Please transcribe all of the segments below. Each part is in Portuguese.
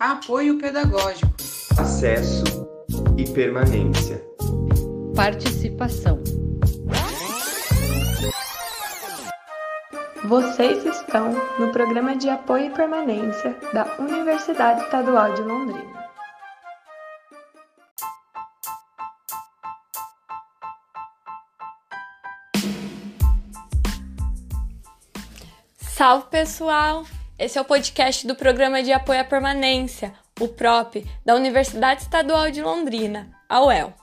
Apoio pedagógico. Acesso e permanência. Participação. Vocês estão no programa de apoio e permanência da Universidade Estadual de Londrina. Salve pessoal! Esse é o podcast do Programa de Apoio à Permanência, o PROP, da Universidade Estadual de Londrina, a UEL.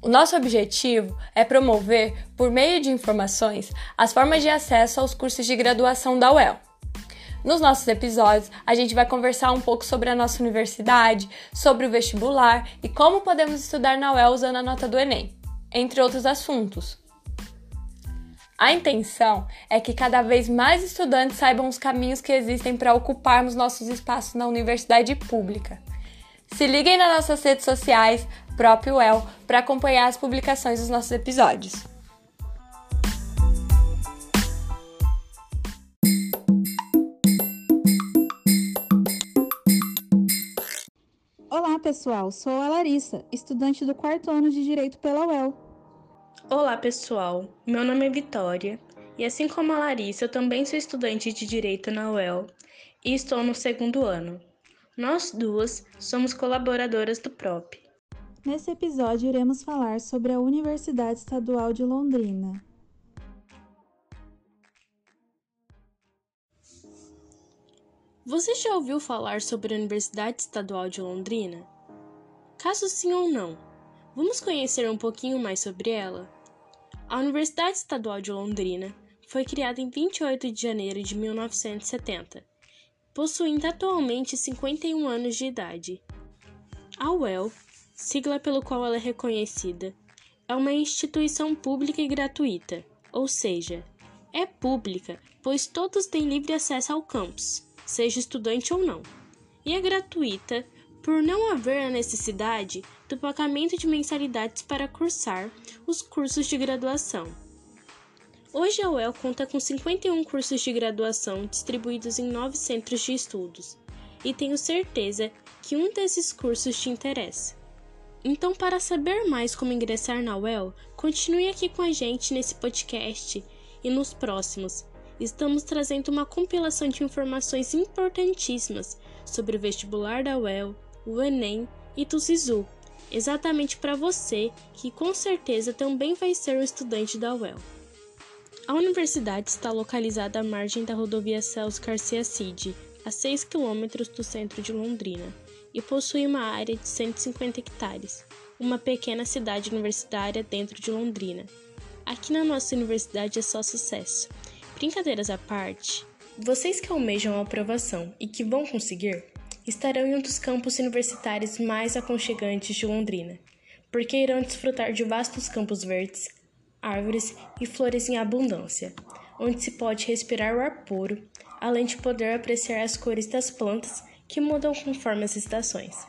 O nosso objetivo é promover, por meio de informações, as formas de acesso aos cursos de graduação da UEL. Nos nossos episódios, a gente vai conversar um pouco sobre a nossa universidade, sobre o vestibular e como podemos estudar na UEL usando a nota do Enem, entre outros assuntos. A intenção é que cada vez mais estudantes saibam os caminhos que existem para ocuparmos nossos espaços na universidade pública. Se liguem nas nossas redes sociais, próprio El, para acompanhar as publicações dos nossos episódios. Olá, pessoal. Sou a Larissa, estudante do quarto ano de Direito pela UEL. Olá, pessoal. Meu nome é Vitória e, assim como a Larissa, eu também sou estudante de Direito na UEL e estou no segundo ano. Nós duas somos colaboradoras do PROP. Nesse episódio, iremos falar sobre a Universidade Estadual de Londrina. Você já ouviu falar sobre a Universidade Estadual de Londrina? Caso sim ou não, vamos conhecer um pouquinho mais sobre ela? A Universidade Estadual de Londrina foi criada em 28 de janeiro de 1970 possuindo atualmente 51 anos de idade. A UEL, sigla pelo qual ela é reconhecida, é uma instituição pública e gratuita, ou seja, é pública, pois todos têm livre acesso ao campus, seja estudante ou não, e é gratuita por não haver a necessidade do pagamento de mensalidades para cursar os cursos de graduação. Hoje a UEL conta com 51 cursos de graduação distribuídos em nove centros de estudos, e tenho certeza que um desses cursos te interessa. Então, para saber mais como ingressar na UEL, continue aqui com a gente nesse podcast e nos próximos. Estamos trazendo uma compilação de informações importantíssimas sobre o vestibular da UEL, o Enem e do SISU, exatamente para você que com certeza também vai ser um estudante da UEL. A universidade está localizada à margem da rodovia Celso Garcia Cid, a 6 quilômetros do centro de Londrina, e possui uma área de 150 hectares, uma pequena cidade universitária dentro de Londrina. Aqui na nossa universidade é só sucesso. Brincadeiras à parte, vocês que almejam a aprovação e que vão conseguir, estarão em um dos campos universitários mais aconchegantes de Londrina, porque irão desfrutar de vastos campos verdes, árvores e flores em abundância, onde se pode respirar o ar puro, além de poder apreciar as cores das plantas que mudam conforme as estações.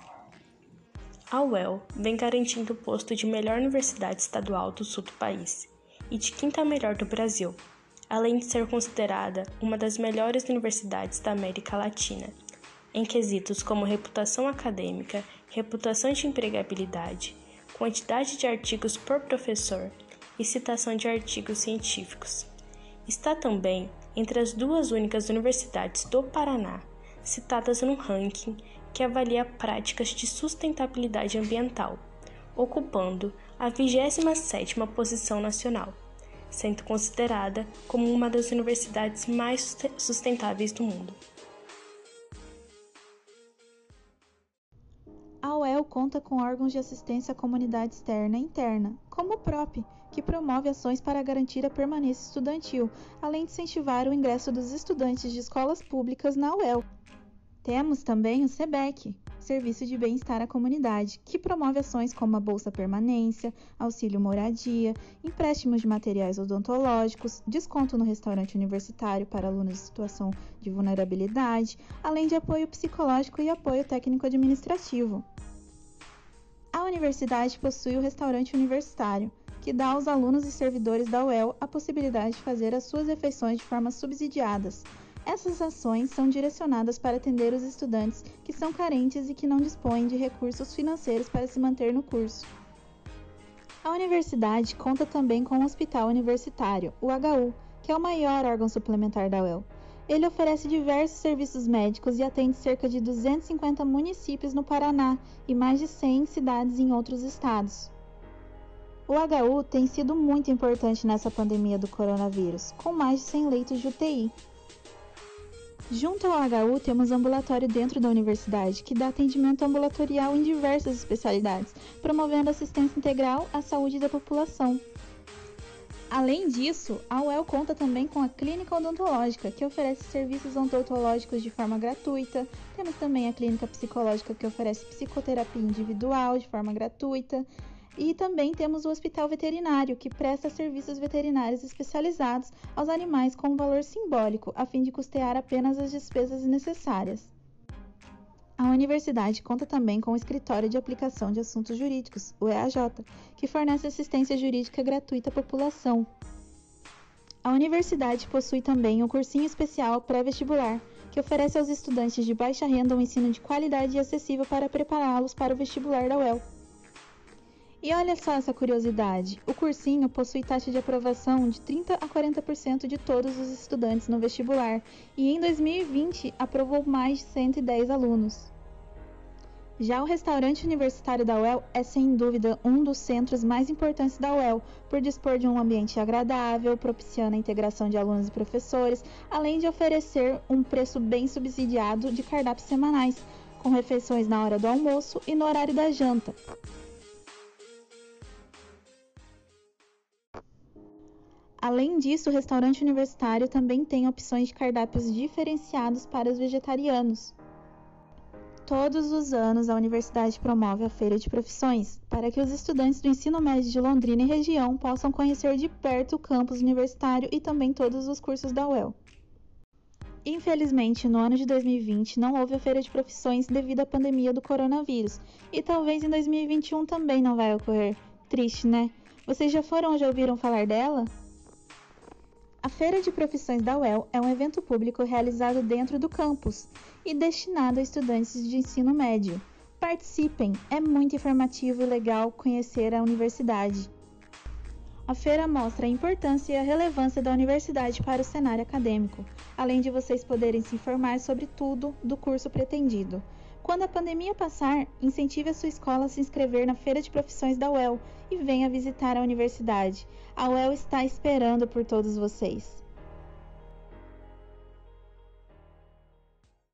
A UEL vem garantindo o posto de melhor universidade estadual do sul do país e de quinta melhor do Brasil, além de ser considerada uma das melhores universidades da América Latina, em quesitos como reputação acadêmica, reputação de empregabilidade, quantidade de artigos por professor e citação de artigos científicos. Está também entre as duas únicas universidades do Paraná citadas no ranking que avalia práticas de sustentabilidade ambiental, ocupando a 27ª posição nacional, sendo considerada como uma das universidades mais sustentáveis do mundo. A UEL conta com órgãos de assistência à comunidade externa e interna, como o PROP, que promove ações para garantir a permanência estudantil, além de incentivar o ingresso dos estudantes de escolas públicas na UEL. Temos também o SEBEC, Serviço de Bem-Estar à Comunidade, que promove ações como a Bolsa Permanência, auxílio moradia, empréstimos de materiais odontológicos, desconto no restaurante universitário para alunos em situação de vulnerabilidade, além de apoio psicológico e apoio técnico-administrativo. A universidade possui o restaurante universitário, que dá aos alunos e servidores da UEL a possibilidade de fazer as suas refeições de forma subsidiadas, Essas ações são direcionadas para atender os estudantes que são carentes e que não dispõem de recursos financeiros para se manter no curso. A universidade conta também com o Hospital Universitário, o HU, que é o maior órgão suplementar da UEL. Ele oferece diversos serviços médicos e atende cerca de 250 municípios no Paraná e mais de 100 cidades em outros estados. O HU tem sido muito importante nessa pandemia do coronavírus, com mais de 100 leitos de UTI. Junto ao HU, temos ambulatório dentro da universidade, que dá atendimento ambulatorial em diversas especialidades, promovendo assistência integral à saúde da população. Além disso, a UEL conta também com a Clínica Odontológica, que oferece serviços odontológicos de forma gratuita. Temos também a Clínica Psicológica, que oferece psicoterapia individual de forma gratuita. E também temos o Hospital Veterinário, que presta serviços veterinários especializados aos animais com um valor simbólico, a fim de custear apenas as despesas necessárias. A universidade conta também com o Escritório de Aplicação de Assuntos Jurídicos, o EAJ, que fornece assistência jurídica gratuita à população. A universidade possui também o cursinho especial pré-vestibular, que oferece aos estudantes de baixa renda um ensino de qualidade e acessível para prepará-los para o vestibular da UEL. E olha só essa curiosidade: o cursinho possui taxa de aprovação de 30 a 40% de todos os estudantes no vestibular e em 2020 aprovou mais de 110 alunos. Já o restaurante universitário da UEL é sem dúvida um dos centros mais importantes da UEL, por dispor de um ambiente agradável, propiciando a integração de alunos e professores, além de oferecer um preço bem subsidiado de cardápios semanais, com refeições na hora do almoço e no horário da janta. Além disso, o restaurante universitário também tem opções de cardápios diferenciados para os vegetarianos. Todos os anos, a universidade promove a Feira de Profissões para que os estudantes do ensino médio de Londrina e região possam conhecer de perto o campus universitário e também todos os cursos da UEL. Infelizmente, no ano de 2020 não houve a Feira de Profissões devido à pandemia do coronavírus, e talvez em 2021 também não vai ocorrer. Triste, né? Vocês já foram ou já ouviram falar dela? A Feira de Profissões da UEL é um evento público realizado dentro do campus e destinado a estudantes de ensino médio. Participem, é muito informativo e legal conhecer a universidade. A feira mostra a importância e a relevância da universidade para o cenário acadêmico, além de vocês poderem se informar sobre tudo do curso pretendido. Quando a pandemia passar, incentive a sua escola a se inscrever na Feira de Profissões da UEL e venha visitar a universidade. A UEL está esperando por todos vocês.